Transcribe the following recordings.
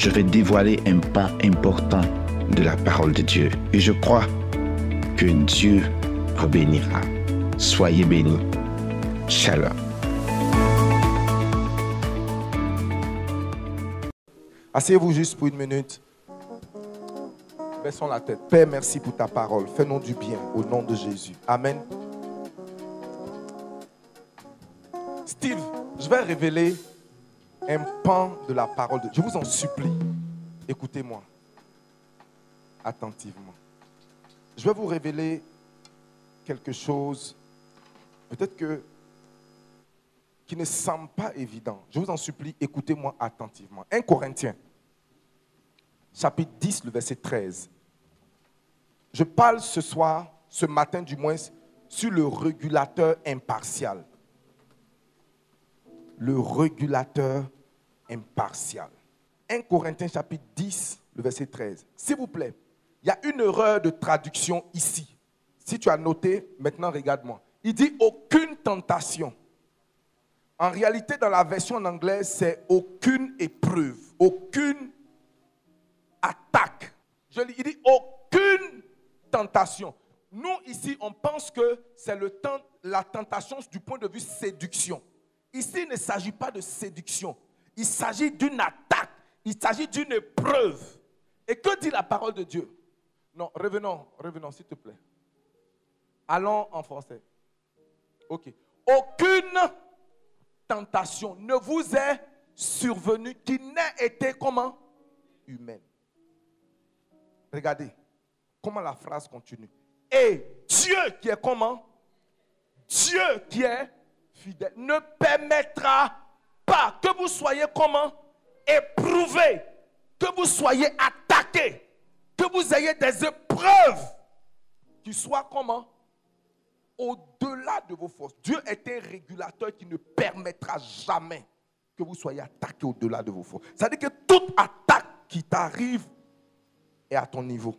je vais dévoiler un pan important de la parole de Dieu. Et je crois que Dieu vous bénira. Soyez bénis. Shalom. Asseyez-vous juste pour une minute. Baissons la tête. Père, merci pour ta parole. Fais-nous du bien au nom de Jésus. Amen. Steve, je vais révéler un pan de la parole de Dieu. Je vous en supplie, écoutez-moi attentivement. Je vais vous révéler quelque chose, peut-être que qui ne semble pas évident. Je vous en supplie, écoutez-moi attentivement. 1 Corinthiens, chapitre 10, le verset 13. Je parle ce soir, ce matin du moins, sur le régulateur impartial. Le régulateur impartial. 1 Corinthiens chapitre 10, le verset 13. S'il vous plaît, il y a une erreur de traduction ici. Si tu as noté, maintenant regarde-moi. Il dit aucune tentation. En réalité, dans la version en anglais, c'est aucune épreuve, aucune attaque. Je il dit aucune tentation. Nous, ici, on pense que c'est le temps, la tentation du point de vue séduction. Ici, il ne s'agit pas de séduction. Il s'agit d'une attaque. Il s'agit d'une épreuve. Et que dit la parole de Dieu? Non, revenons, revenons, s'il te plaît. Allons en français. Ok. Aucune tentation ne vous est survenue qui n'ait été comment? Humaine. Regardez comment la phrase continue. Et Dieu qui est comment? Dieu qui est fidèle ne permettra que vous soyez comment? Éprouvé, que vous soyez attaqué, que vous ayez des épreuves qui soient comment? Au-delà de vos forces. Dieu est un régulateur qui ne permettra jamais que vous soyez attaqué au-delà de vos forces. C'est-à-dire que toute attaque qui t'arrive est à ton niveau.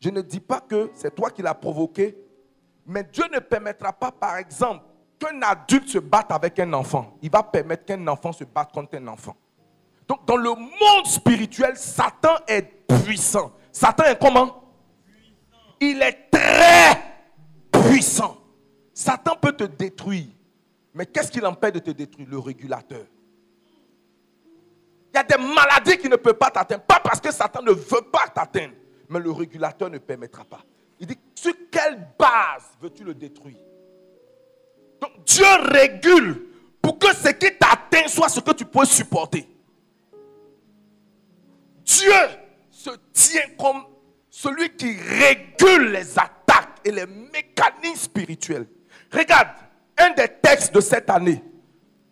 Je ne dis pas que c'est toi qui l'as provoqué, mais Dieu ne permettra pas, par exemple, qu'un adulte se batte avec un enfant. Il va permettre qu'un enfant se batte contre un enfant. Donc, dans le monde spirituel, Satan est puissant. Satan est comment? Il est très puissant. Satan peut te détruire. Mais qu'est-ce qui l'empêche de te détruire? Le régulateur. Il y a des maladies qui ne peuvent pas t'atteindre. Pas parce que Satan ne veut pas t'atteindre, mais le régulateur ne permettra pas. Il dit, sur quelle base veux-tu le détruire? Donc Dieu régule pour que ce qui t'atteint soit ce que tu peux supporter. Dieu se tient comme celui qui régule les attaques et les mécanismes spirituels. Regarde, un des textes de cette année.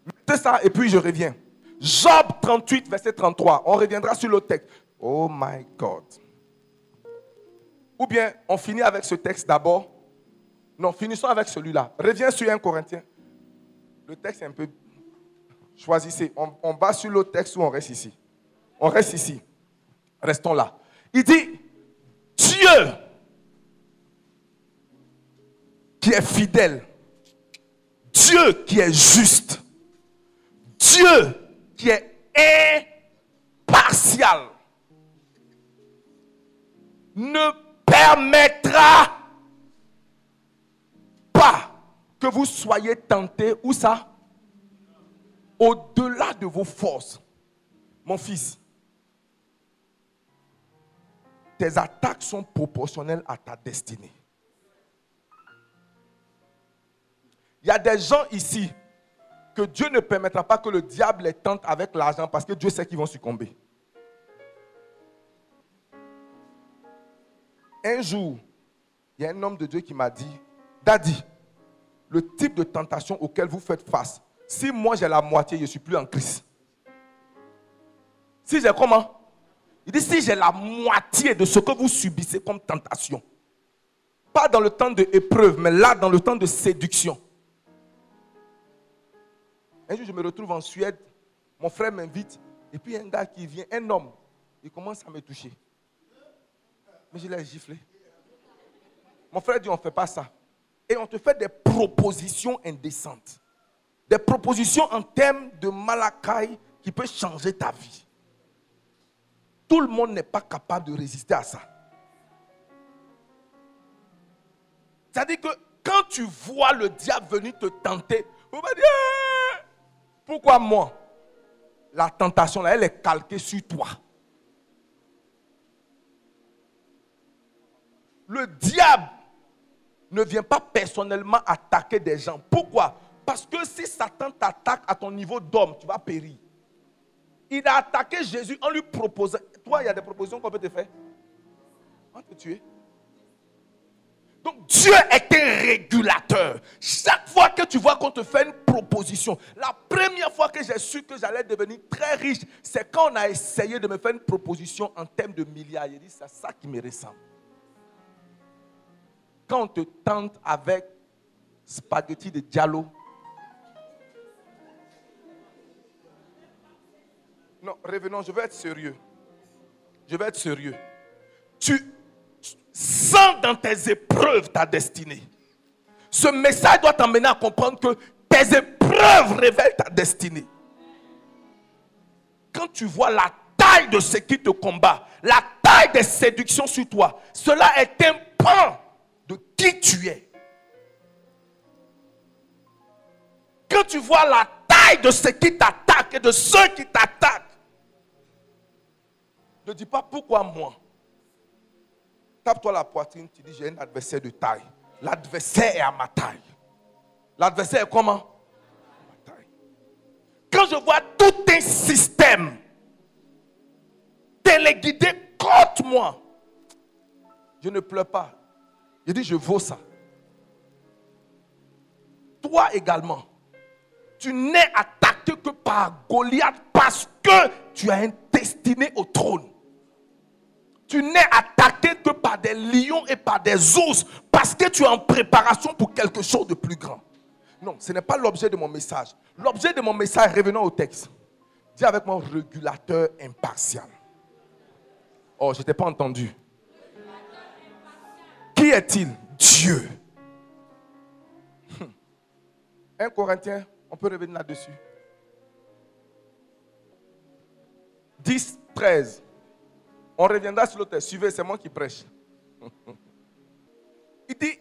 Mettez ça et puis je reviens. Job 38, verset 33. On reviendra sur le texte. Oh my God. Ou bien on finit avec ce texte d'abord. Non, finissons avec celui-là. Reviens sur 1 Corinthien. Le texte est un peu. Choisissez. On, on va sur le texte ou on reste ici. On reste ici. Restons là. Il dit, Dieu qui est fidèle, Dieu qui est juste, Dieu qui est impartial, ne permettra pas que vous soyez tentés, où ça Au-delà de vos forces. Mon fils, tes attaques sont proportionnelles à ta destinée. Il y a des gens ici que Dieu ne permettra pas que le diable les tente avec l'argent parce que Dieu sait qu'ils vont succomber. Un jour, il y a un homme de Dieu qui m'a dit, Daddy, le type de tentation auquel vous faites face, si moi j'ai la moitié, je ne suis plus en crise. Si j'ai comment? Il dit, si j'ai la moitié de ce que vous subissez comme tentation, pas dans le temps de épreuve, mais là, dans le temps de séduction. Un jour, je me retrouve en Suède, mon frère m'invite, et puis un gars qui vient, un homme, il commence à me toucher. Mais je l'ai giflé. Mon frère dit, on ne fait pas ça. Et on te fait des propositions indécentes. Des propositions en termes de malakai qui peut changer ta vie. Tout le monde n'est pas capable de résister à ça. C'est-à-dire que quand tu vois le diable venir te tenter, dire, eh, pourquoi moi? La tentation, là, elle est calquée sur toi. Le diable ne vient pas personnellement attaquer des gens. Pourquoi? Parce que si Satan t'attaque à ton niveau d'homme, tu vas périr. Il a attaqué Jésus en lui proposant. Toi, il y a des propositions qu'on peut te faire. On te tuer. Donc Dieu est un régulateur. Chaque fois que tu vois qu'on te fait une proposition, la première fois que j'ai su que j'allais devenir très riche, c'est quand on a essayé de me faire une proposition en termes de milliards. Il dit, c'est ça qui me ressemble. Quand on te tente avec spaghetti de diallo, Non, revenons, je vais être sérieux. Je vais être sérieux. Tu sens dans tes épreuves ta destinée. Ce message doit t'emmener à comprendre que tes épreuves révèlent ta destinée. Quand tu vois la taille de ce qui te combat, la taille des séductions sur toi, cela est un pan qui tu es. Quand tu vois la taille de ce qui t'attaque et de ceux qui t'attaquent, ne dis pas pourquoi moi. Tape-toi la poitrine, tu dis j'ai un adversaire de taille. L'adversaire est à ma taille. L'adversaire est comment? Ma taille. Quand je vois tout un système téléguidé contre moi, je ne pleure pas. Je dis je vaux ça. Toi également, tu n'es attaqué que par Goliath parce que tu as un destiné au trône. Tu n'es attaqué que par des lions et par des ours parce que tu es en préparation pour quelque chose de plus grand. Non, ce n'est pas l'objet de mon message. L'objet de mon message, revenons au texte. Dis avec mon régulateur impartial. Oh, je t'ai pas entendu. Est-il? Dieu. 1 hmm. Corinthiens, on peut revenir là-dessus. 10, 13. On reviendra sur l'autre. Suivez, c'est moi qui prêche. Il dit,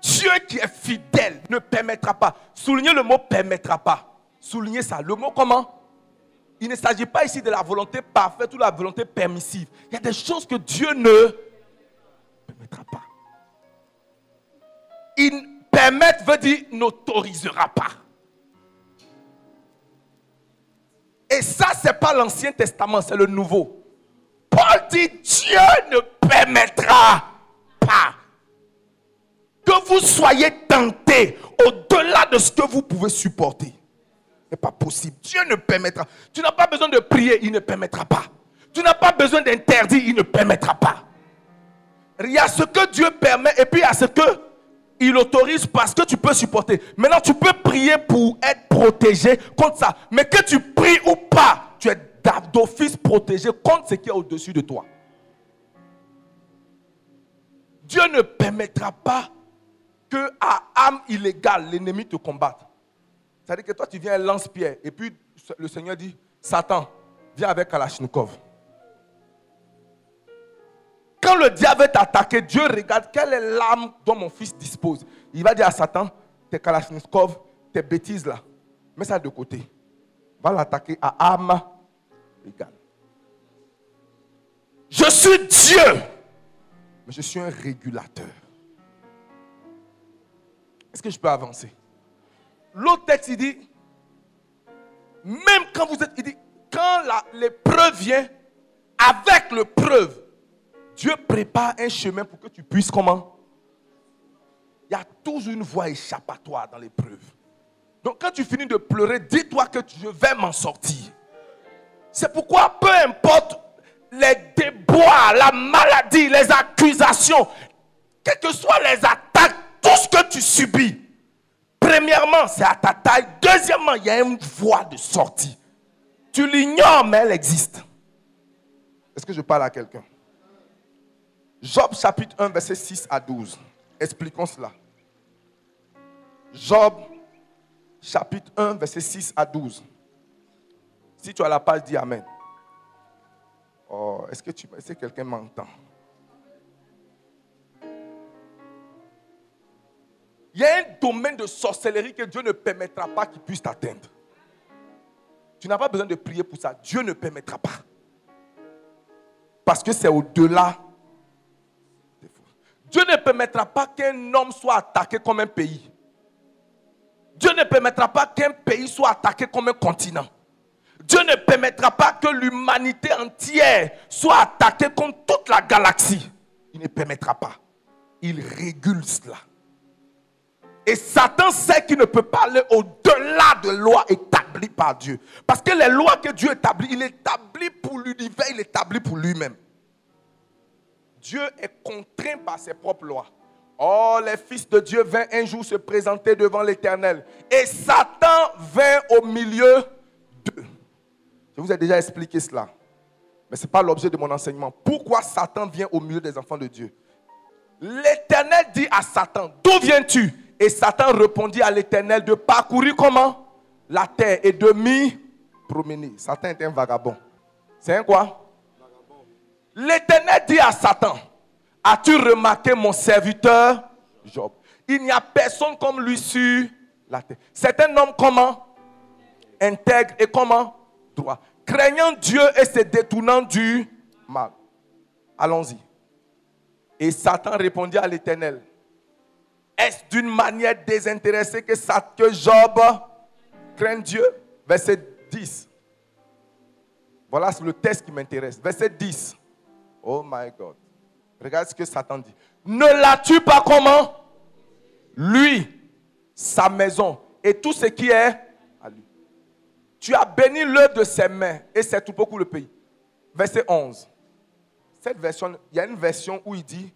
Dieu qui est fidèle ne permettra pas. Soulignez le mot permettra pas. Soulignez ça. Le mot comment? Il ne s'agit pas ici de la volonté parfaite ou la volonté permissive. Il y a des choses que Dieu ne Il permettre veut dire n'autorisera pas. Et ça, ce n'est pas l'Ancien Testament, c'est le Nouveau. Paul dit, Dieu ne permettra pas que vous soyez tentés au-delà de ce que vous pouvez supporter. Ce n'est pas possible. Dieu ne permettra. Tu n'as pas besoin de prier, il ne permettra pas. Tu n'as pas besoin d'interdire, il ne permettra pas. Il y a ce que Dieu permet et puis il y a ce que il autorise parce que tu peux supporter. Maintenant, tu peux prier pour être protégé contre ça. Mais que tu pries ou pas, tu es d'office protégé contre ce qui est au-dessus de toi. Dieu ne permettra pas que à âme illégale, l'ennemi te combatte. C'est-à-dire que toi, tu viens lance-pierre. Et puis, le Seigneur dit, Satan, viens avec Kalachnikov. Quand le diable t'attaquer, Dieu regarde quelle est l'âme dont mon fils dispose. Il va dire à Satan, tes Kalachnikov, tes bêtises là, mets ça de côté. Va l'attaquer à âme je suis Dieu, mais je suis un régulateur. Est-ce que je peux avancer? L'autre texte, il dit, même quand vous êtes, il dit, quand l'épreuve vient, avec l'épreuve, Dieu prépare un chemin pour que tu puisses comment? Il y a toujours une voie échappatoire dans l'épreuve. Donc quand tu finis de pleurer, dis-toi que je vais m'en sortir. C'est pourquoi peu importe les déboires, la maladie, les accusations, quelles que soient les attaques, tout ce que tu subis, premièrement, c'est à ta taille. Deuxièmement, il y a une voie de sortie. Tu l'ignores, mais elle existe. Est-ce que je parle à quelqu'un? Job chapitre 1, verset 6 à 12. Expliquons cela. Job chapitre 1, verset 6 à 12. Si tu as la page, dis Amen. Oh, est-ce que, tu, est-ce que quelqu'un m'entend? Il y a un domaine de sorcellerie que Dieu ne permettra pas qu'il puisse t'atteindre. Tu n'as pas besoin de prier pour ça. Dieu ne permettra pas. Parce que c'est au-delà. Dieu ne permettra pas qu'un homme soit attaqué comme un pays. Dieu ne permettra pas qu'un pays soit attaqué comme un continent. Dieu ne permettra pas que l'humanité entière soit attaquée comme toute la galaxie. Il ne permettra pas. Il régule cela. Et Satan sait qu'il ne peut pas aller au-delà de lois établies par Dieu. Parce que les lois que Dieu établit, il établit pour l'univers, il établit pour lui-même. Dieu est contraint par ses propres lois. Oh, les fils de Dieu vinrent un jour se présenter devant l'Éternel. Et Satan vint au milieu d'eux. Je vous ai déjà expliqué cela. Mais ce n'est pas l'objet de mon enseignement. Pourquoi Satan vient au milieu des enfants de Dieu? L'Éternel dit à Satan, d'où viens-tu? Et Satan répondit à l'Éternel de parcourir comment? La terre et de m'y promener. Satan est un vagabond. C'est un quoi? L'Éternel dit à Satan, as-tu remarqué mon serviteur Job? Il n'y a personne comme lui sur la terre. C'est un homme comment? Intègre et comment? Droit. Craignant Dieu et se détournant du mal. Allons-y. Et Satan répondit à l'Éternel, est-ce d'une manière désintéressée que, Job craint Dieu? Verset 10. Voilà le texte qui m'intéresse. Verset 10. Oh my God. Regarde ce que Satan dit. Ne l'as-tu pas comment? Lui, sa maison et tout ce qui est à lui. Tu as béni l'œuvre de ses mains et c'est tout beaucoup le pays. Verset 11. Cette version, il y a une version où il dit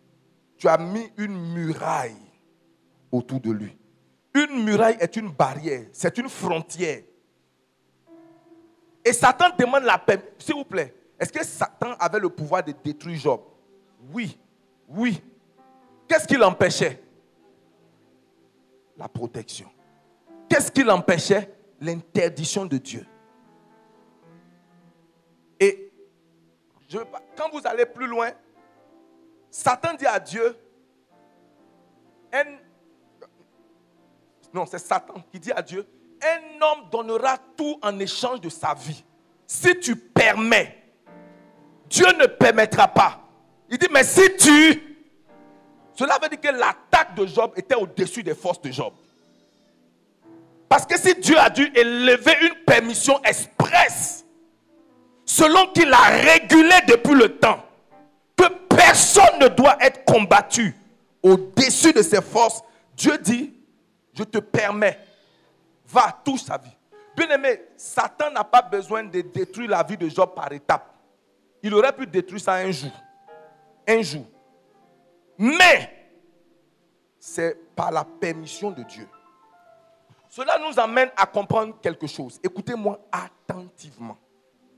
Tu as mis une muraille autour de lui. Une muraille est une barrière, c'est une frontière. Et Satan demande la paix. S'il vous plaît, est-ce que Satan avait le pouvoir de détruire Job? Oui, oui. Qu'est-ce qui l'empêchait? La protection. Qu'est-ce qui l'empêchait? L'interdiction de Dieu. Et quand vous allez plus loin, Satan dit à Dieu, non, c'est Satan qui dit à Dieu, un homme donnera tout en échange de sa vie. Si tu permets Dieu ne permettra pas. Il dit, mais si tu... Cela veut dire que l'attaque de Job était au-dessus des forces de Job. Parce que si Dieu a dû élever une permission expresse, selon qu'il a régulé depuis le temps, que personne ne doit être combattu au-dessus de ses forces, Dieu dit, je te permets, va, touche sa vie. Bien aimé, Satan n'a pas besoin de détruire la vie de Job par étapes. Il aurait pu détruire ça un jour. Un jour. Mais, c'est par la permission de Dieu. Cela nous amène à comprendre quelque chose. Écoutez-moi attentivement.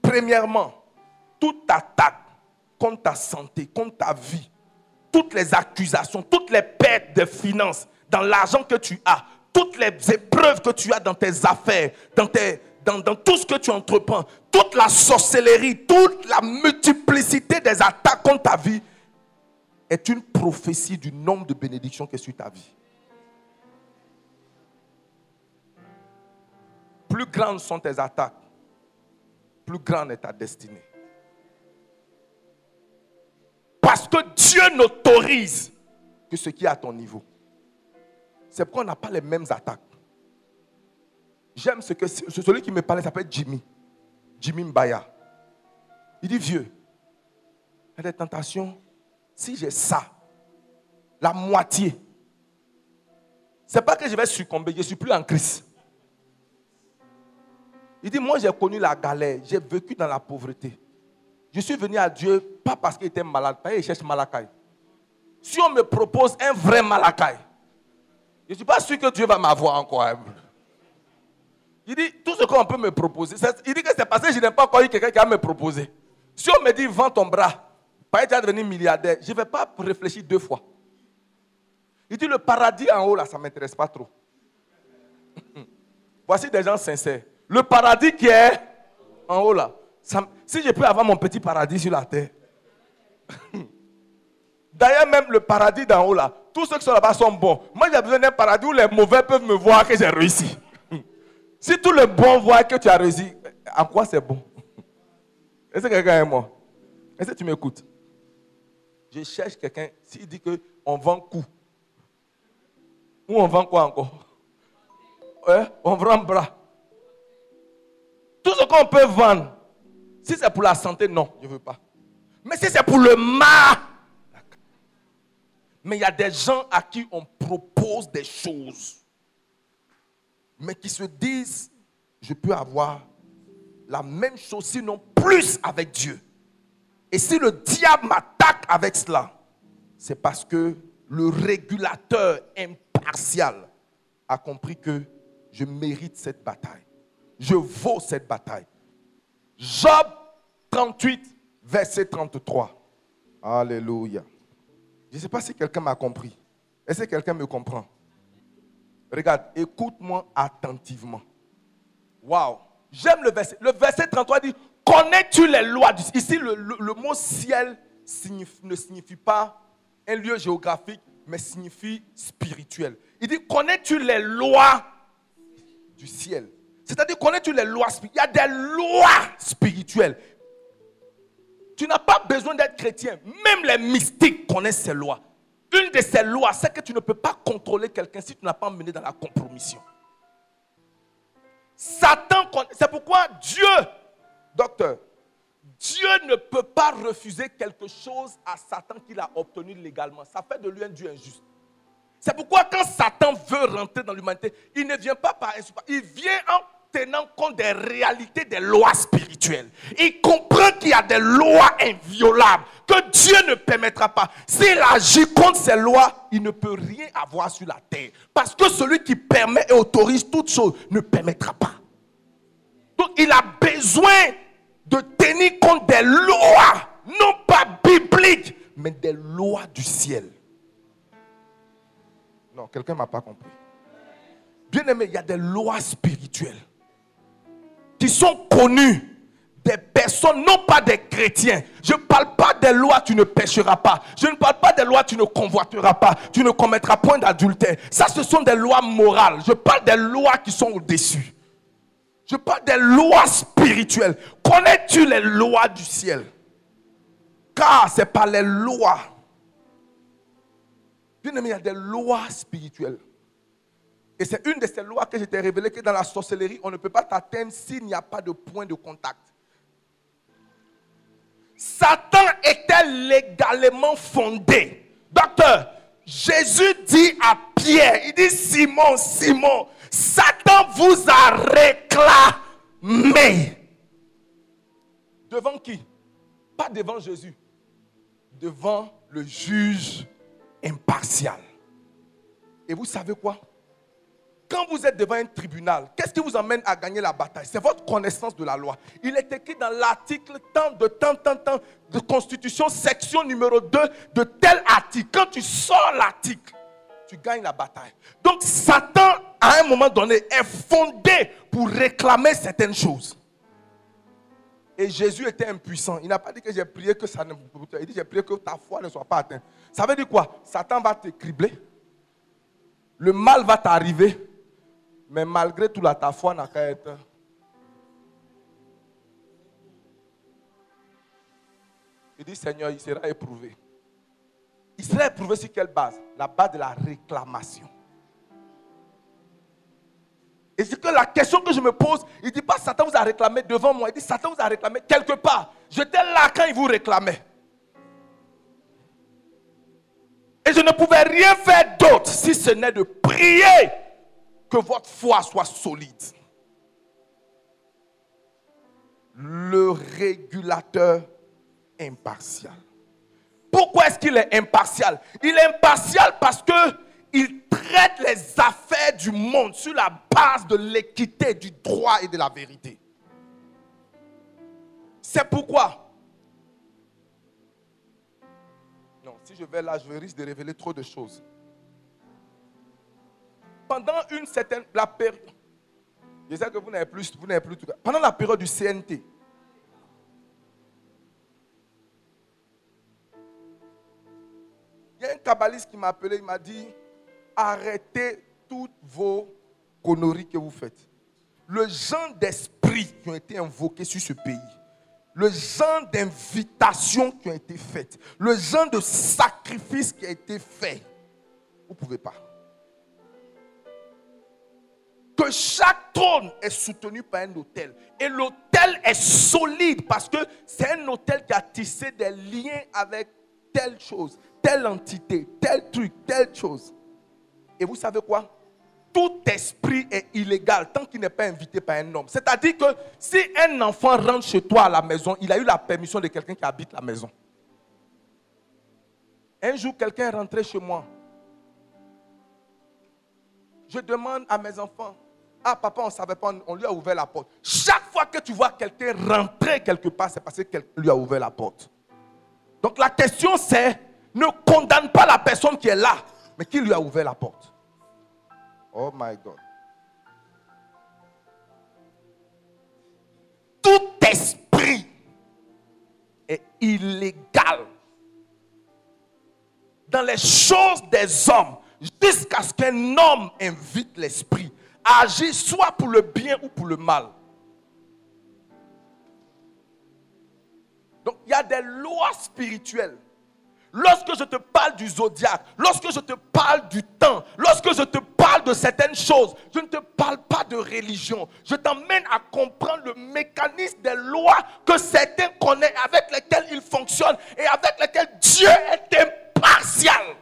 Premièrement, toute attaque contre ta santé, contre ta vie, toutes les accusations, toutes les pertes de finances, dans l'argent que tu as, toutes les épreuves que tu as dans tes affaires, dans tes, dans, tout ce que tu entreprends, toute la sorcellerie, toute la multiplicité des attaques contre ta vie est une prophétie du nombre de bénédictions qui est sur ta vie. Plus grandes sont tes attaques, plus grande est ta destinée. Parce que Dieu n'autorise que ce qui est à ton niveau. C'est pourquoi on n'a pas les mêmes attaques. J'aime ce que celui qui me parlait s'appelle Jimmy. Jimmy Mbaya. Il dit vieux, il y des tentations. Si j'ai ça, la moitié, c'est pas que je vais succomber, je ne suis plus en crise. Il dit, moi j'ai connu la galère, j'ai vécu dans la pauvreté. Je suis venu à Dieu pas parce qu'il était malade, parce qu'il cherche Malakai. Si on me propose un vrai Malakai, je ne suis pas sûr que Dieu va m'avoir encore. Il dit, tout ce qu'on peut me proposer, il dit que c'est parce que je n'ai pas encore eu quelqu'un qui va me proposer. Si on me dit, vends ton bras, tu vas devenir milliardaire, je ne vais pas réfléchir deux fois. Il dit, le paradis en haut, là, ça ne m'intéresse pas trop. Voici des gens sincères. Le paradis qui est en haut, là, si je peux avoir mon petit paradis sur la terre. D'ailleurs, même le paradis d'en haut, là, tous ceux qui sont là-bas sont bons. Moi, j'ai besoin d'un paradis où les mauvais peuvent me voir que j'ai réussi. Si tous les bons voient que tu as réussi, à quoi c'est bon? Est-ce que quelqu'un est moi Est-ce que tu m'écoutes? Je cherche quelqu'un, s'il dit qu'on vend coup. Ou on vend quoi encore? On vend bras. Tout ce qu'on peut vendre, si c'est pour la santé, non, je ne veux pas. Mais si c'est pour le mal, mais il y a des gens à qui on propose des choses mais qui se disent, je peux avoir la même chose, sinon plus avec Dieu. Et si le diable m'attaque avec cela, c'est parce que le régulateur impartial a compris que je mérite cette bataille. Je vaux cette bataille. Job 38, verset 33. Alléluia. Je ne sais pas si quelqu'un m'a compris. Est-ce que quelqu'un me comprend? Regarde, écoute-moi attentivement. Waouh. J'aime le verset. Le verset 33 dit Connais-tu les lois du ciel? Ici, le, mot ciel ne signifie pas un lieu géographique, mais signifie spirituel. Il dit Connais-tu les lois du ciel? C'est-à-dire, connais-tu les lois spirituelles Il y a des lois spirituelles. Tu n'as pas besoin d'être chrétien. Même les mystiques connaissent ces lois. Une de ces lois, c'est que tu ne peux pas contrôler quelqu'un si tu n'as pas mené dans la compromission. Satan, c'est pourquoi Dieu, docteur, Dieu ne peut pas refuser quelque chose à Satan qu'il a obtenu légalement. Ça fait de lui un Dieu injuste. C'est pourquoi quand Satan veut rentrer dans l'humanité, il ne vient pas par il vient en tenant compte des réalités des lois spirituelles. Il comprend qu'il y a des lois inviolables que Dieu ne permettra pas. S'il agit contre ces lois, il ne peut rien avoir sur la terre. Parce que celui qui permet et autorise toutes choses ne permettra pas. Donc il a besoin de tenir compte des lois, non pas bibliques, mais des lois du ciel. Non, quelqu'un ne m'a pas compris. Bien aimé, il y a des lois spirituelles qui sont connus des personnes, non pas des chrétiens. Je ne parle pas des lois, tu ne pécheras pas. Je ne parle pas des lois, tu ne convoiteras pas. Tu ne commettras point d'adultère. Ça, ce sont des lois morales. Je parle des lois qui sont au-dessus. Je parle des lois spirituelles. Connais-tu les lois du ciel? Car c'est pas les lois. Bien aimé, il y a des lois spirituelles. Et c'est une de ces lois que je t'ai révélé que dans la sorcellerie, on ne peut pas t'atteindre s'il n'y a pas de point de contact. Satan était légalement fondé. Docteur, Jésus dit à Pierre, il dit Simon, Simon, Satan vous a réclamé. Devant qui? Pas devant Jésus. Devant le juge impartial. Et vous savez quoi? Quand vous êtes devant un tribunal, qu'est-ce qui vous amène à gagner la bataille? C'est votre connaissance de la loi. Il est écrit dans l'article tant de tant, tant, tant de Constitution, section numéro 2 de tel article. Quand tu sors l'article, tu gagnes la bataille. Donc Satan, à un moment donné, est fondé pour réclamer certaines choses. Et Jésus était impuissant. Il n'a pas dit que j'ai prié que ça ne... Il dit j'ai prié que ta foi ne soit pas atteinte. Ça veut dire quoi? Satan va te cribler. Le mal va t'arriver. Mais malgré tout, la ta foi n'a qu'à être. Il dit Seigneur, il sera éprouvé. Il sera éprouvé sur quelle base? La base de la réclamation. Et c'est que la question que je me pose, il ne dit pas Satan vous a réclamé devant moi, il dit Satan vous a réclamé quelque part. J'étais là quand il vous réclamait. Et je ne pouvais rien faire d'autre si ce n'est de prier que votre foi soit solide. Le régulateur impartial. Pourquoi est-ce qu'il est impartial? Il est impartial parce que il traite les affaires du monde sur la base de l'équité, du droit et de la vérité. C'est pourquoi? Non, si je vais là, je risque de révéler trop de choses. Pendant une certaine la période, je sais que vous n'avez plus, vous n'avez plus tout. Pendant la période du CNT, il y a un kabbaliste qui m'a appelé, il m'a dit arrêtez toutes vos conneries que vous faites. Le genre d'esprit qui ont été invoqués sur ce pays, le genre d'invitation qui ont été faites, le genre de sacrifice qui a été fait, vous ne pouvez pas. Que chaque trône est soutenu par un hôtel. Et l'hôtel est solide parce que c'est un hôtel qui a tissé des liens avec telle chose, telle entité, tel truc, telle chose. Et vous savez quoi? Tout esprit est illégal tant qu'il n'est pas invité par un homme. C'est-à-dire que si un enfant rentre chez toi à la maison, il a eu la permission de quelqu'un qui habite la maison. Un jour, quelqu'un est rentré chez moi. Je demande à mes enfants, ah papa, on ne savait pas, on lui a ouvert la porte. Chaque fois que tu vois quelqu'un rentrer quelque part, c'est parce que quelqu'un lui a ouvert la porte. Donc la question c'est, ne condamne pas la personne qui est là, mais qui lui a ouvert la porte. Oh my God. Tout esprit est illégal dans les choses des hommes jusqu'à ce qu'un homme invite l'esprit à agir soit pour le bien ou pour le mal. Donc il y a des lois spirituelles Lorsque je te parle du zodiaque, lorsque je te parle du temps, lorsque je te parle de certaines choses, je ne te parle pas de religion. Je t'emmène à comprendre le mécanisme des lois que certains connaissent, avec lesquelles ils fonctionnent et avec lesquelles Dieu est impartial.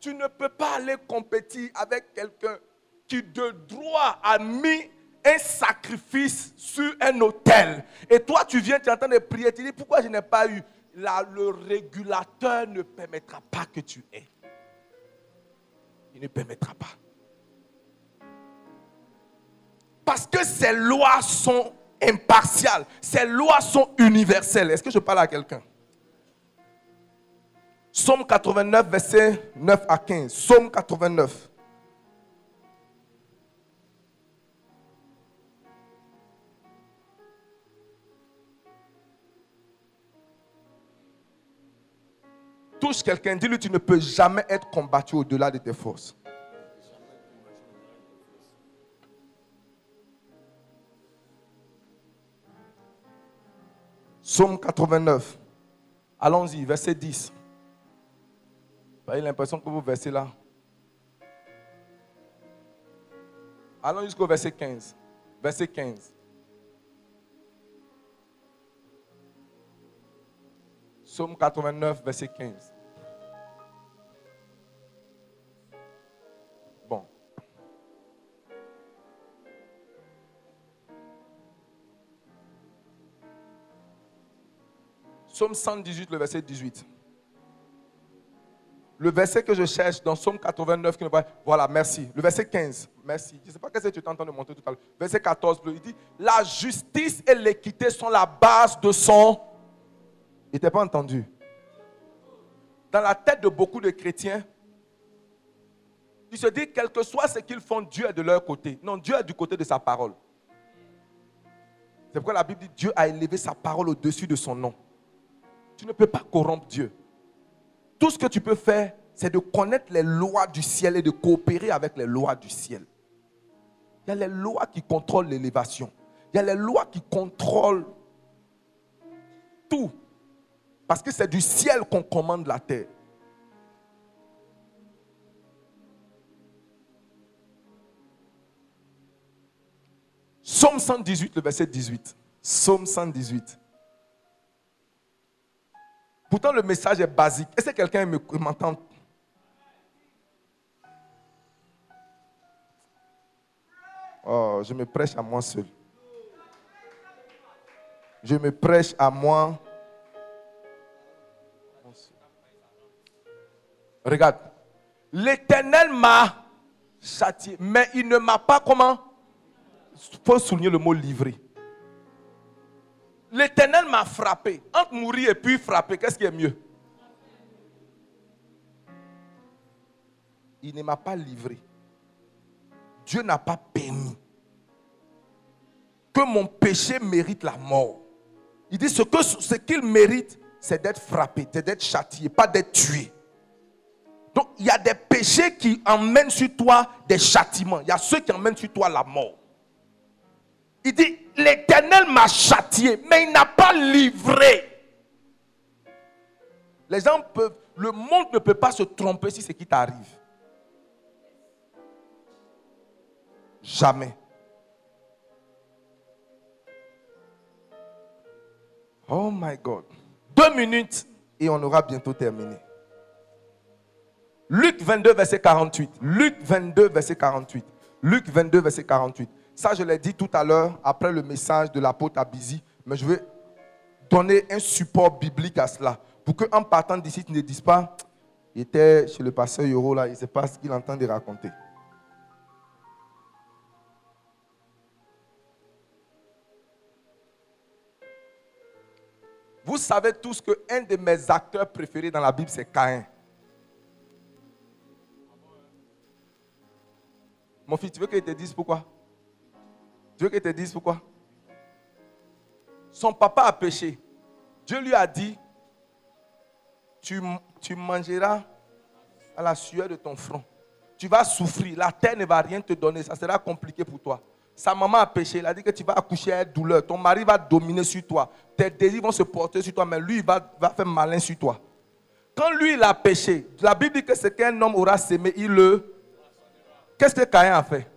Tu ne peux pas aller compétir avec quelqu'un qui de droit a mis un sacrifice sur un hôtel. Et toi, tu viens, tu es en train de prier, tu dis, pourquoi je n'ai pas eu? Le régulateur ne permettra pas que tu aies. Il ne permettra pas. Parce que ces lois sont impartiales. Ces lois sont universelles. Est-ce que je parle à quelqu'un? Somme 89, verset 9 à 15. Somme 89. touche quelqu'un, dis-lui, tu ne peux jamais être combattu au-delà de tes forces. Somme 89. Allons-y, verset 10. Vous avez l'impression que vous versez là. Allons jusqu'au verset 15. Verset 15. Somme 89, verset 15. Bon. Somme 118, le verset 18. Le verset que je cherche dans Somme 89, qui voilà, merci. Le verset 15, merci. Je ne sais pas ce que tu train de monter tout à l'heure. Verset 14, il dit, la justice et l'équité sont la base de son il n'était pas entendu. Dans la tête de beaucoup de chrétiens, ils se disent, quel que soit ce qu'ils font, Dieu est de leur côté. Non, Dieu est du côté de sa parole. C'est pourquoi la Bible dit, Dieu a élevé sa parole au-dessus de son nom. Tu ne peux pas corrompre Dieu. Tout ce que tu peux faire, c'est de connaître les lois du ciel et de coopérer avec les lois du ciel. Il y a les lois qui contrôlent l'élévation. Il y a les lois qui contrôlent tout. Parce que c'est du ciel qu'on commande la terre. Somme 118, le verset 18. Somme 118. Pourtant, le message est basique. Est-ce que quelqu'un m'entend? Oh, je me prêche à moi seul. Je me prêche à moi. Regarde. L'éternel m'a châtié, mais il ne m'a pas comment? Il faut souligner le mot livré. L'éternel m'a frappé. Entre mourir et puis frapper, qu'est-ce qui est mieux? Il ne m'a pas livré. Dieu n'a pas permis que mon péché mérite la mort. Il dit ce que ce qu'il mérite, c'est d'être frappé, c'est d'être châtié, pas d'être tué. Donc il y a des péchés qui emmènent sur toi des châtiments. Il y a ceux qui emmènent sur toi la mort. Il dit, l'Éternel m'a châtié, mais il n'a pas livré. Les gens peuvent, le monde ne peut pas se tromper si c'est qui t'arrive. Jamais. Oh my God. Deux minutes et on aura bientôt terminé. Luc 22, verset 48. Luc 22, verset 48. Luc 22, verset 48. Ça, je l'ai dit tout à l'heure, après le message de l'apôtre Abizi. Mais je vais donner un support biblique à cela. Pour qu'en partant d'ici, tu ne dises pas, il était chez le pasteur Yoro, là, il ne sait pas ce qu'il entend de raconter. Vous savez tous que un de mes acteurs préférés dans la Bible, c'est Caïn. Mon fils, tu veux qu'il te dise pourquoi? Tu veux qu'il te dise pourquoi? Son papa a péché. Dieu lui a dit, tu, tu mangeras à la sueur de ton front. Tu vas souffrir. La terre ne va rien te donner. Ça sera compliqué pour toi. Sa maman a péché. Il a dit que tu vas accoucher à douleur. Ton mari va dominer sur toi. Tes désirs vont se porter sur toi, mais lui, il va, va faire malin sur toi. Quand lui, il a péché, la Bible dit que ce qu'un homme aura sémé, il le. Qu'est-ce que Caïn a fait?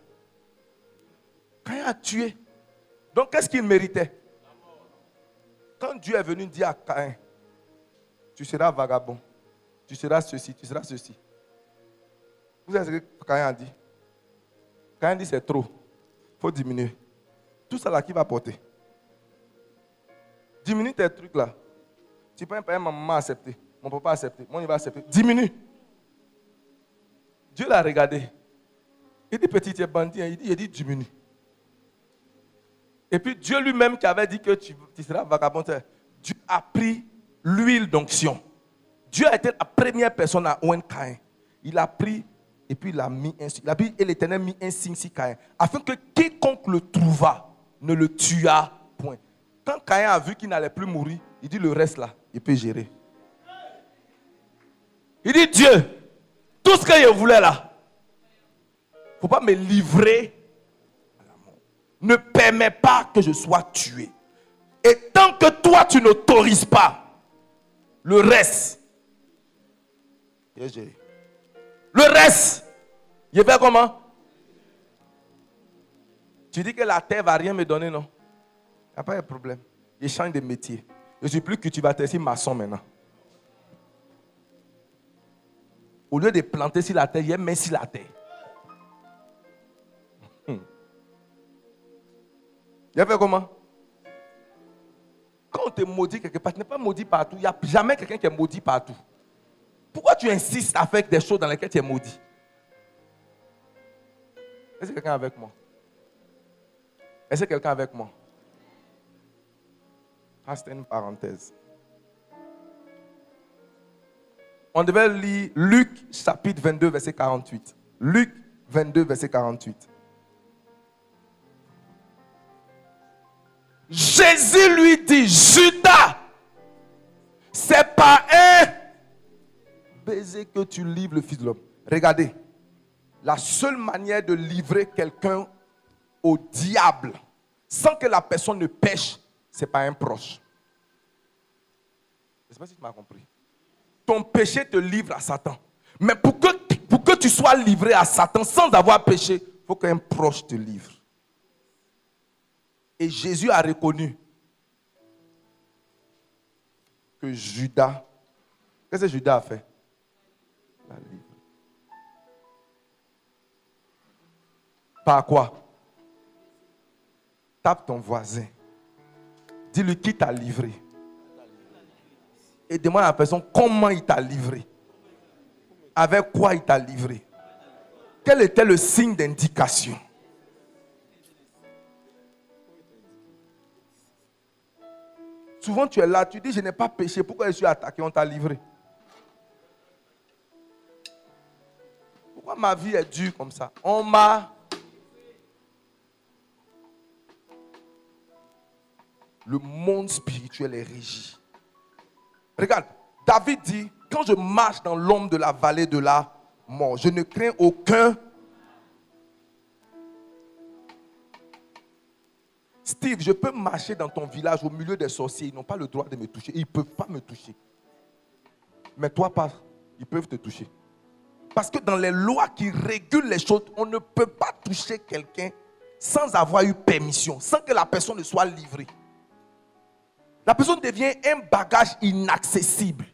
Caïn a tué. Donc, qu'est-ce qu'il méritait? Quand Dieu est venu dire à Caïn, tu seras vagabond, tu seras ceci, tu seras ceci. Vous savez ce que Caïn a dit? Caïn dit c'est trop faut diminuer. Tout ça là, qui va porter Diminue tes trucs là. Tu peux pas ma maman accepter, mon papa accepter, mon il va accepter. Diminue. Dieu l'a regardé. Il dit petit, tu es bandit. Hein. Il dit, il dit diminue. Et puis Dieu lui-même qui avait dit que tu, seras vagabond, Dieu a pris l'huile d'onction. Dieu a été la première personne à oindre Caïn. Il a pris et puis il a mis un La Bible et l'Éternel mis un signe sur Caïn, afin que quiconque le trouva ne le tua point. Quand Caïn a vu qu'il n'allait plus mourir, il dit le reste là, il peut gérer. Il dit Dieu, tout ce que je voulais là, il ne faut pas me livrer à la mort. Ne permets pas que je sois tué. Et tant que toi tu n'autorises pas le reste. Le reste, je fais comment? Tu dis que la terre va rien me donner, non? Il n'y a pas de problème. Je change de métier. Je ne suis plus cultivateur, maçon maintenant. Au lieu de planter sur la terre, je mets sur la terre. Il fait comment? Quand on te maudit quelque part, tu n'es pas maudit partout. Il n'y a jamais quelqu'un qui est maudit partout. Pourquoi tu insistes faire des choses dans lesquelles tu es maudit? Est-ce que quelqu'un avec moi? Est-ce que quelqu'un avec moi? Ah, une parenthèse. On devait lire Luc chapitre 22, verset 48. Luc 22, verset 48. Jésus lui dit, Judas, c'est pas un baiser que tu livres le Fils de l'homme. Regardez, la seule manière de livrer quelqu'un au diable sans que la personne ne pêche, ce n'est pas un proche. Je ne sais pas si tu m'as compris. Ton péché te livre à Satan. Mais pour que, pour que tu sois livré à Satan sans avoir péché, il faut qu'un proche te livre. Et Jésus a reconnu que Judas, qu'est-ce que Judas a fait? Par quoi? Tape ton voisin. Dis-lui qui t'a livré. Et demande à la personne comment il t'a livré. Avec quoi il t'a livré. Quel était le signe d'indication? Souvent tu es là, tu dis je n'ai pas péché, pourquoi je suis attaqué, on t'a livré. Pourquoi ma vie est dure comme ça? On m'a... Le monde spirituel est régi. Regarde, David dit, quand je marche dans l'ombre de la vallée de la mort, je ne crains aucun... Steve, je peux marcher dans ton village au milieu des sorciers. Ils n'ont pas le droit de me toucher. Ils ne peuvent pas me toucher. Mais toi, pas. Ils peuvent te toucher. Parce que dans les lois qui régulent les choses, on ne peut pas toucher quelqu'un sans avoir eu permission, sans que la personne ne soit livrée. La personne devient un bagage inaccessible.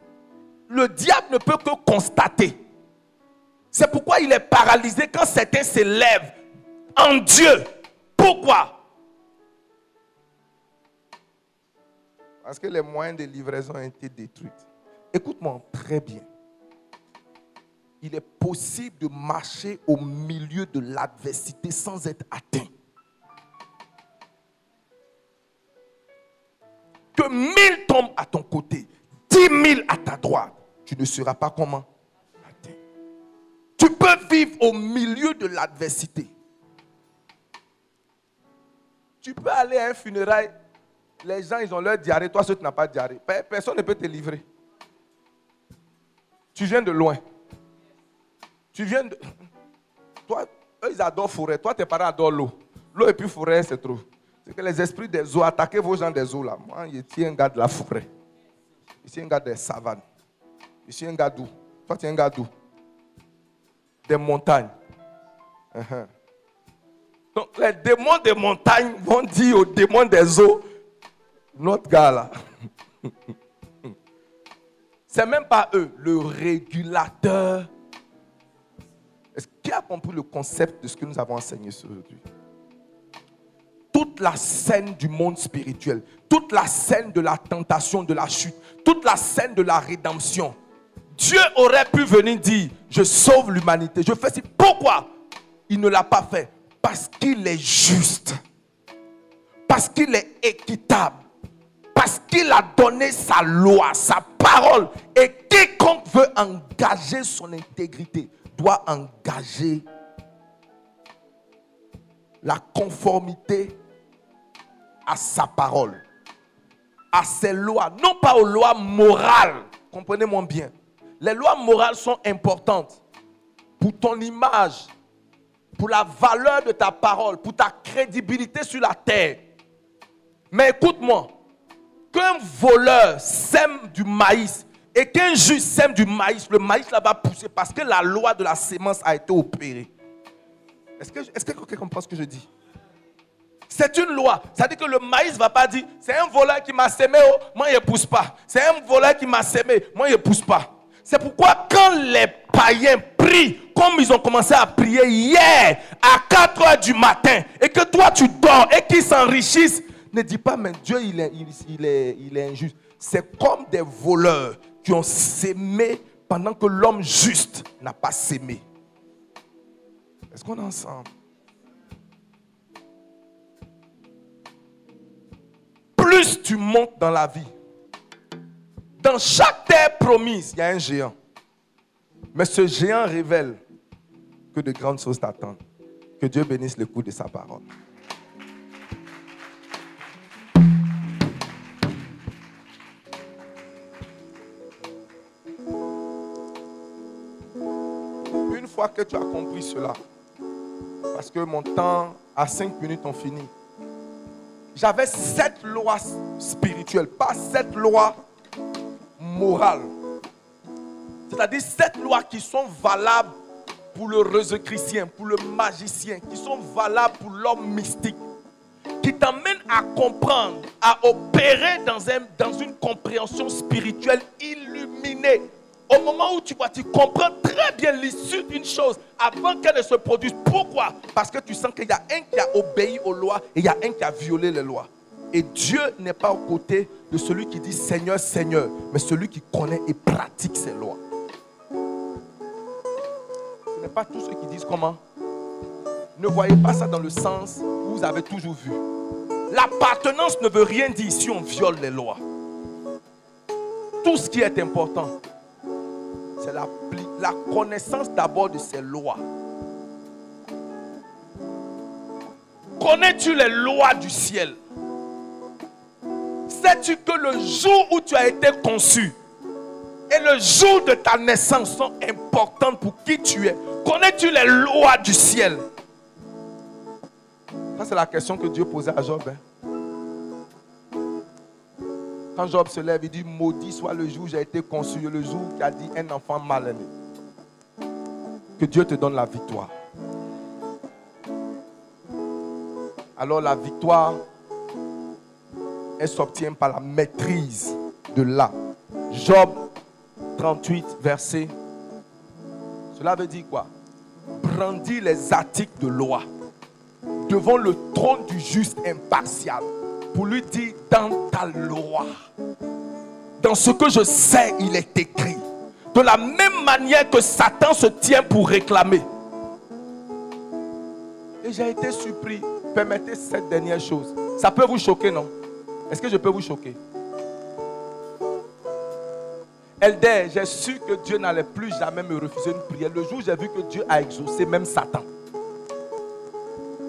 Le diable ne peut que constater. C'est pourquoi il est paralysé quand certains s'élèvent en Dieu. Pourquoi? Parce que les moyens de livraison ont été détruits. Écoute-moi très bien il est possible de marcher au milieu de l'adversité sans être atteint. Que mille tombent à ton côté, dix mille à ta droite, tu ne seras pas comment atteint. Tu peux vivre au milieu de l'adversité. Tu peux aller à un funérail, les gens ils ont leur diarrhée, toi tu n'as pas de diarrhée. Personne ne peut te livrer. Tu viens de loin. Tu viens de. Toi, eux, ils adorent forêt. Toi, tes parents adorent l'eau. L'eau et puis forêt, c'est trop. C'est que les esprits des eaux, attaquez vos gens des eaux là. Moi, je suis un gars de la forêt. Je suis un gars des savanes. Je suis un gars d'où? Toi, tu es un gars d'où? Des montagnes. Uh-huh. Donc, les démons des montagnes vont dire aux démons des eaux notre gars là. C'est même pas eux, le régulateur est-ce qui a compris le concept de ce que nous avons enseigné aujourd'hui? Toute la scène du monde spirituel, toute la scène de la tentation, de la chute, toute la scène de la rédemption. Dieu aurait pu venir dire, je sauve l'humanité, je fais ci. Pourquoi? Il ne l'a pas fait. Parce qu'il est juste. Parce qu'il est équitable. Parce qu'il a donné sa loi, sa parole. Et quiconque veut engager son intégrité doit engager la conformité à sa parole, à ses lois, non pas aux lois morales. Comprenez-moi bien. Les lois morales sont importantes pour ton image, pour la valeur de ta parole, pour ta crédibilité sur la terre. Mais écoute-moi, qu'un voleur sème du maïs et qu'un juge sème du maïs, le maïs là va pousser parce que la loi de la sémence a été opérée. Est-ce que, est que quelqu'un comprend ce que je dis? C'est une loi. Ça dit que le maïs ne va pas dire c'est un voleur qui m'a sémé, oh, moi il ne pousse pas. C'est un voleur qui m'a sémé, moi il ne pousse pas. C'est pourquoi quand les païens prient, comme ils ont commencé à prier hier à 4 heures du matin, et que toi tu dors et qu'ils s'enrichissent, ne dis pas, mais Dieu il est, injuste. C'est comme des voleurs qui ont sémé pendant que l'homme juste n'a pas sémé. Est-ce qu'on est ensemble? Plus tu montes dans la vie, dans chaque terre promise, il y a un géant. Mais ce géant révèle que de grandes choses t'attendent. Que Dieu bénisse le coup de sa parole. Que tu as compris cela, parce que mon temps à cinq minutes ont fini, j'avais sept lois spirituelles, pas sept lois morales. C'est-à-dire sept lois qui sont valables pour le chrétien, pour le magicien, qui sont valables pour l'homme mystique, qui t'amènent à comprendre, à opérer dans, un, dans une compréhension spirituelle illuminée au moment où tu vois, tu comprends très bien l'issue d'une chose avant qu'elle ne se produise. Pourquoi? Parce que tu sens qu'il y a un qui a obéi aux lois et il y a un qui a violé les lois. Et Dieu n'est pas aux côtés de celui qui dit Seigneur, Seigneur, mais celui qui connaît et pratique ses lois. Ce n'est pas tous ceux qui disent comment. Ne voyez pas ça dans le sens où vous avez toujours vu. L'appartenance ne veut rien dire si on viole les lois. Tout ce qui est important, c'est la, connaissance d'abord de ces lois. Connais-tu les lois du ciel? Sais-tu que le jour où tu as été conçu et le jour de ta naissance sont importants pour qui tu es? Connais-tu les lois du ciel? Ça, c'est la question que Dieu posait à Job. Hein. Quand Job se lève, il dit Maudit soit le jour où j'ai été conçu, le jour qui a dit un enfant mal aimé. Que Dieu te donne la victoire. Alors la victoire, elle s'obtient par la maîtrise de là. Job 38, verset. Cela veut dire quoi? Brandis les articles de loi devant le trône du juste impartial pour lui dire dans ta loi, dans ce que je sais, il est écrit. De la même manière que Satan se tient pour réclamer. Et j'ai été surpris permettez cette dernière chose. Ça peut vous choquer, non? Est-ce que je peux vous choquer? Elder, j'ai su que Dieu n'allait plus jamais me refuser une prière. Le jour où j'ai vu que Dieu a exaucé même Satan.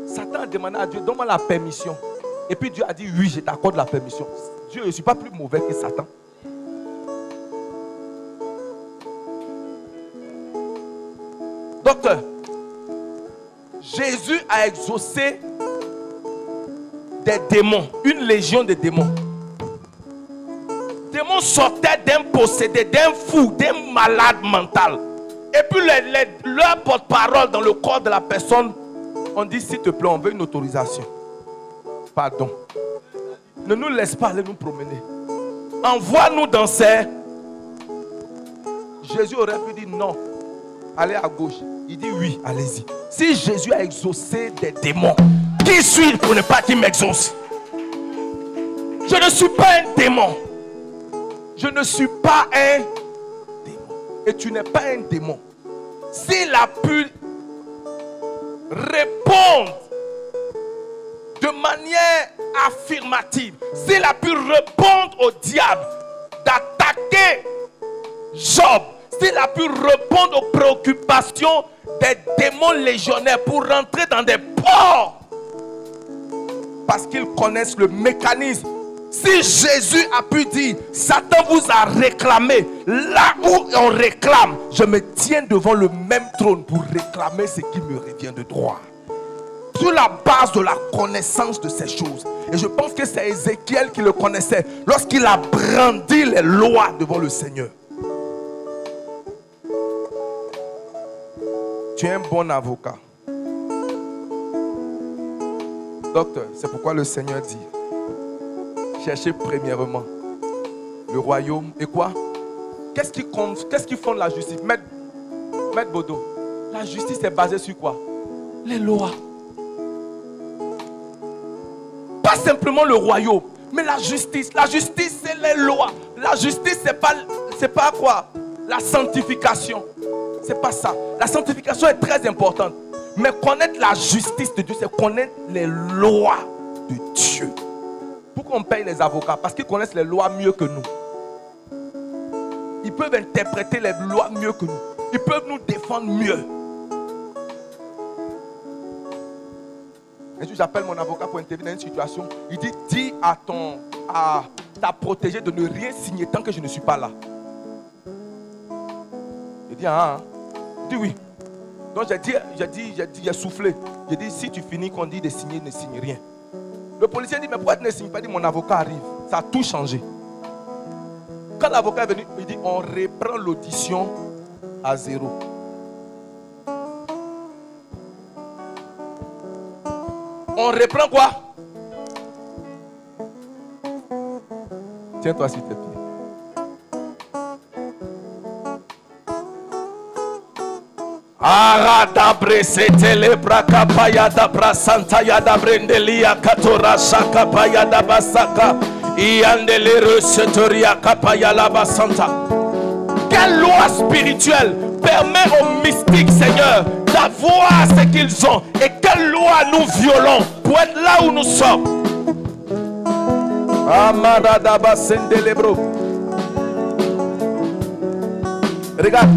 Satan a demandé à Dieu, donne-moi la permission. Et puis Dieu a dit, oui, je t'accorde la permission. Dieu, je ne suis pas plus mauvais que Satan. Docteur, Jésus a exaucé des démons, une légion de démons. Démons sortaient d'un possédé, d'un fou, d'un malade mental. Et puis leur porte-parole dans le corps de la personne, on dit s'il te plaît, on veut une autorisation. Pardon. Ne nous laisse pas aller nous promener. Envoie-nous dans ces... Jésus aurait pu dire non. Allez à gauche. Il dit oui, allez-y. Si Jésus a exaucé des démons, qui suis-je pour ne pas qu'il m'exauce? Je ne suis pas un démon. Je ne suis pas un démon. Et tu n'es pas un démon. S'il a pu répondre de manière affirmative, s'il a pu répondre au diable d'attaquer Job, s'il a pu répondre aux préoccupations des démons légionnaires pour rentrer dans des ports, parce qu'ils connaissent le mécanisme. Si Jésus a pu dire, Satan vous a réclamé, là où on réclame, je me tiens devant le même trône pour réclamer ce qui me revient de droit. Sur la base de la connaissance de ces choses. Et je pense que c'est Ézéchiel qui le connaissait lorsqu'il a brandi les lois devant le Seigneur. Tu es un bon avocat. Docteur, c'est pourquoi le Seigneur dit, cherchez premièrement le royaume et quoi? Qu'est-ce qui compte? Qu'est-ce qui fonde la justice? Maître, Maître Bodo, la justice est basée sur quoi? Les lois. Simplement le royaume, mais la justice. La justice, c'est les lois. La justice, c'est pas, c'est pas quoi? La sanctification. C'est pas ça. La sanctification est très importante. Mais connaître la justice de Dieu, c'est connaître les lois de Dieu. Pourquoi on paye les avocats? Parce qu'ils connaissent les lois mieux que nous. Ils peuvent interpréter les lois mieux que nous. Ils peuvent nous défendre mieux. Un jour, j'appelle mon avocat pour intervenir dans une situation. Il dit Dis à ton à ta protégée de ne rien signer tant que je ne suis pas là. Il dit Ah, hein. il dit oui. Donc j'ai dit, j'ai dit, j'ai dit, j'ai soufflé. J'ai dit, si tu finis qu'on dit de signer, ne signe rien. Le policier dit, mais pourquoi tu ne signes pas? Dit, mon avocat arrive. Ça a tout changé. Quand l'avocat est venu, il dit, on reprend l'audition à zéro. On reprend quoi? Tiens-toi s'il te plaît. Aradabre setele braka payada brasanta yada brendelia katora shaka payada basaka iandele resetoria kapaya la basanta. Quelle loi spirituelle permet aux mystiques, Seigneur, d'avoir ce qu'ils ont et quelle loi nous violons pour être là où nous sommes. Regarde.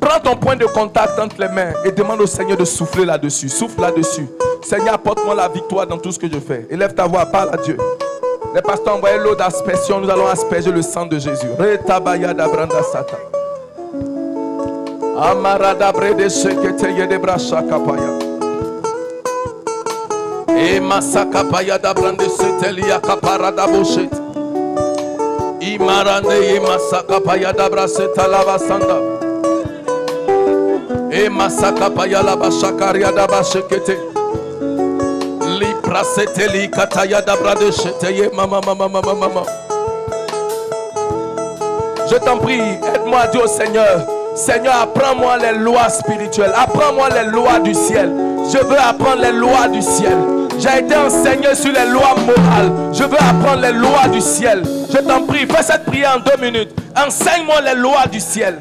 Prends ton point de contact entre les mains et demande au Seigneur de souffler là-dessus. Souffle là-dessus. Seigneur, apporte-moi la victoire dans tout ce que je fais. Élève ta voix, parle à Dieu. Les pasteurs ont l'eau d'aspersion. Nous allons asperger le sang de Jésus. Retabaya da branda sata. Amarada brede shekete yede brasha kapaya. E masaka paya da brande da. Imarande ye masaka paya da braseta lava sanda. E masaka paya la bashakaria da. Li prasete li kataya da brade shete ye mama mama mama mama. Je t'en prie, aide-moi au Seigneur, Seigneur, apprends-moi les lois spirituelles, apprends-moi les lois du ciel. Je veux apprendre les lois du ciel. J'ai été enseigné sur les lois morales. Je veux apprendre les lois du ciel. Je t'en prie, fais cette prière en deux minutes. Enseigne-moi les lois du ciel.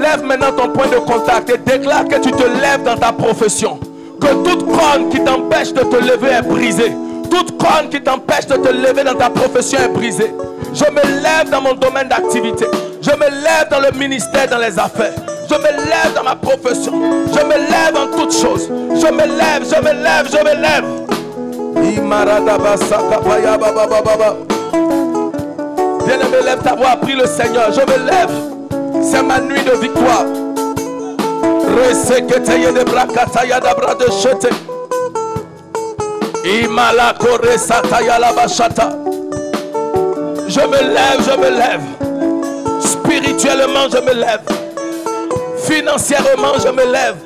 Lève maintenant ton point de contact et déclare que tu te lèves dans ta profession. Que toute corne qui t'empêche de te lever est brisée. Toute corne qui t'empêche de te lever dans ta profession est brisée. Je me lève dans mon domaine d'activité. Je me lève dans le ministère, dans les affaires. Je me lève dans ma profession. Je me lève en toutes choses. Je me lève, je me lève, je me lève. Bien-aimé, lève ta voix, prie le Seigneur. Je me lève. C'est ma nuit de victoire. Reseketeye de brakataya da bra de chete. Imala kore sataya la bachata. Je me lève, je me lève. Spirituellement, je me lève. Financièrement, je me lève.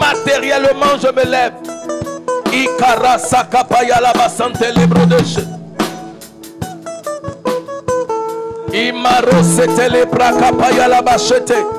Matériellement, je me lève. Ikara sakapaya la basante libro de chete. Imaro setele prakapaya la bachete.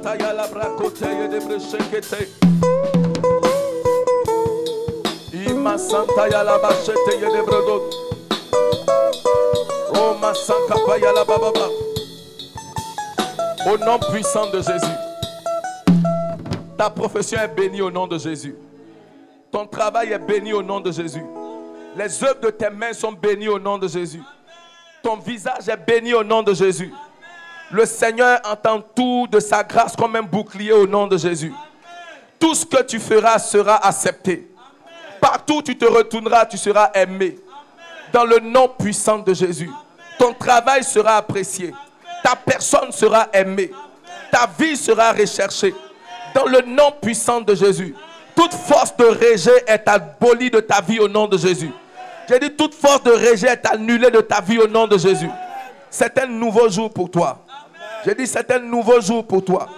Rasataya la brakoteye de breshekete. Ima santaya la de bredot. Roma sankapaya la bababa. Au nom puissant de Jésus. Ta profession est bénie au nom de Jésus. Ton travail est béni au nom de Jésus. Les œuvres de tes mains sont bénies au nom de Jésus. Ton visage est béni au nom de Jésus. Le Seigneur entend tout de sa grâce comme un bouclier au nom de Jésus. Tout ce que tu feras sera accepté. Partout où tu te retourneras, tu seras aimé. Dans le nom puissant de Jésus. Ton travail sera apprécié. Ta personne sera aimée. Ta vie sera recherchée. Dans le nom puissant de Jésus. Toute force de rejet est abolie de ta vie au nom de Jésus. J'ai dit toute force de rejet est annulée de ta vie au nom de Jésus. C'est un nouveau jour pour toi. J'ai dit c'est un nouveau jour pour toi.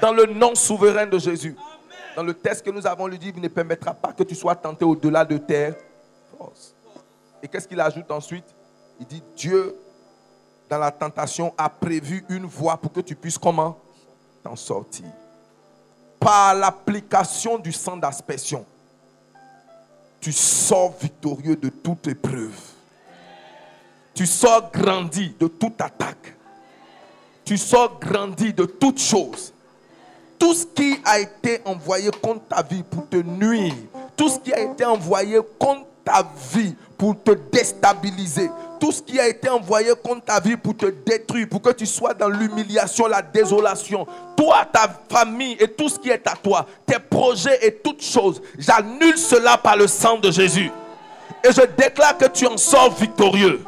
Dans le nom souverain de Jésus. Dans le texte que nous avons lu, dit, il ne permettra pas que tu sois tenté au-delà de forces. Et qu'est-ce qu'il ajoute ensuite? Il dit, Dieu, dans la tentation, a prévu une voie pour que tu puisses comment? T'en sortir. Par l'application du sang d'aspersion, tu sors victorieux de toute épreuve. Tu sors grandi de toute attaque. Tu sors grandi de toute chose. Tout ce qui a été envoyé contre ta vie pour te nuire, tout ce qui a été envoyé contre ta vie pour te déstabiliser, tout ce qui a été envoyé contre ta vie pour te détruire, pour que tu sois dans l'humiliation, la désolation, toi, ta famille et tout ce qui est à toi, tes projets et toutes choses, j'annule cela par le sang de Jésus. Et je déclare que tu en sors victorieux.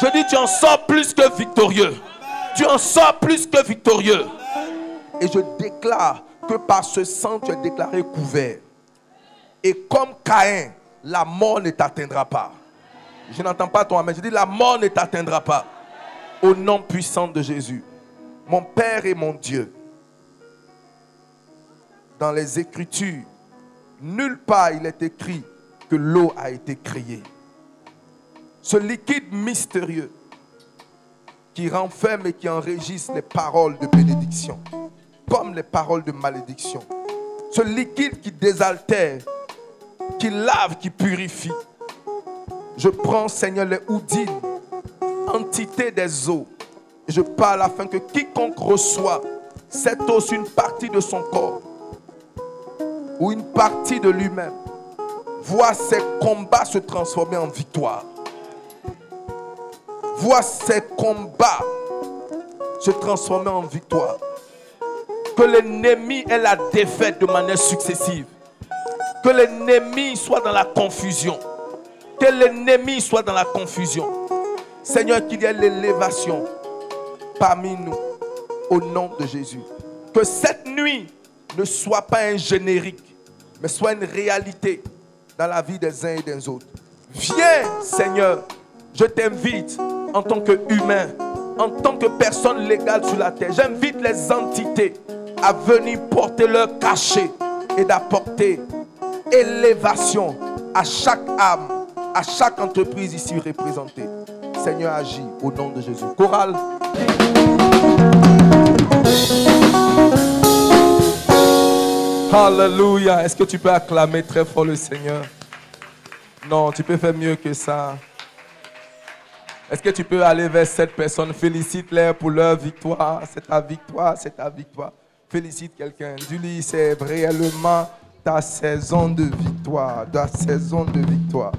Je dis, tu en sors plus que victorieux. Tu en sors plus que victorieux. Et je déclare que par ce sang, tu es déclaré couvert. Et comme Caïn, la mort ne t'atteindra pas. Je n'entends pas ton amen. Je dis, la mort ne t'atteindra pas. Au nom puissant de Jésus. Mon Père et mon Dieu. Dans les Écritures, nulle part il est écrit que l'eau a été créée. Ce liquide mystérieux qui renferme et qui enregistre les paroles de bénédiction, comme les paroles de malédiction. Ce liquide qui désaltère, qui lave, qui purifie. Je prends, Seigneur, les houdines, entité des eaux. Et je parle afin que quiconque reçoit cette eau une partie de son corps ou une partie de lui-même, voit ses combats se transformer en victoire. Voit ses combats se transformer en victoire. Que l'ennemi ait la défaite de manière successive. Que l'ennemi soit dans la confusion. Que l'ennemi soit dans la confusion. Seigneur, qu'il y ait l'élévation parmi nous au nom de Jésus. Que cette nuit ne soit pas un générique, mais soit une réalité dans la vie des uns et des autres. Viens, Seigneur, je t'invite en tant qu'humain, en tant que personne légale sur la terre. J'invite les entités à venir porter leur cachet et d'apporter élévation à chaque âme, à chaque entreprise ici représentée. Seigneur, agis au nom de Jésus. Chorale. Alléluia. Est-ce que tu peux acclamer très fort le Seigneur? Non, tu peux faire mieux que ça. Est-ce que tu peux aller vers cette personne, félicite-les pour leur victoire. C'est ta victoire, c'est ta victoire. Félicite quelqu'un. Dis-lui, c'est réellement ta saison de victoire, ta saison de victoire.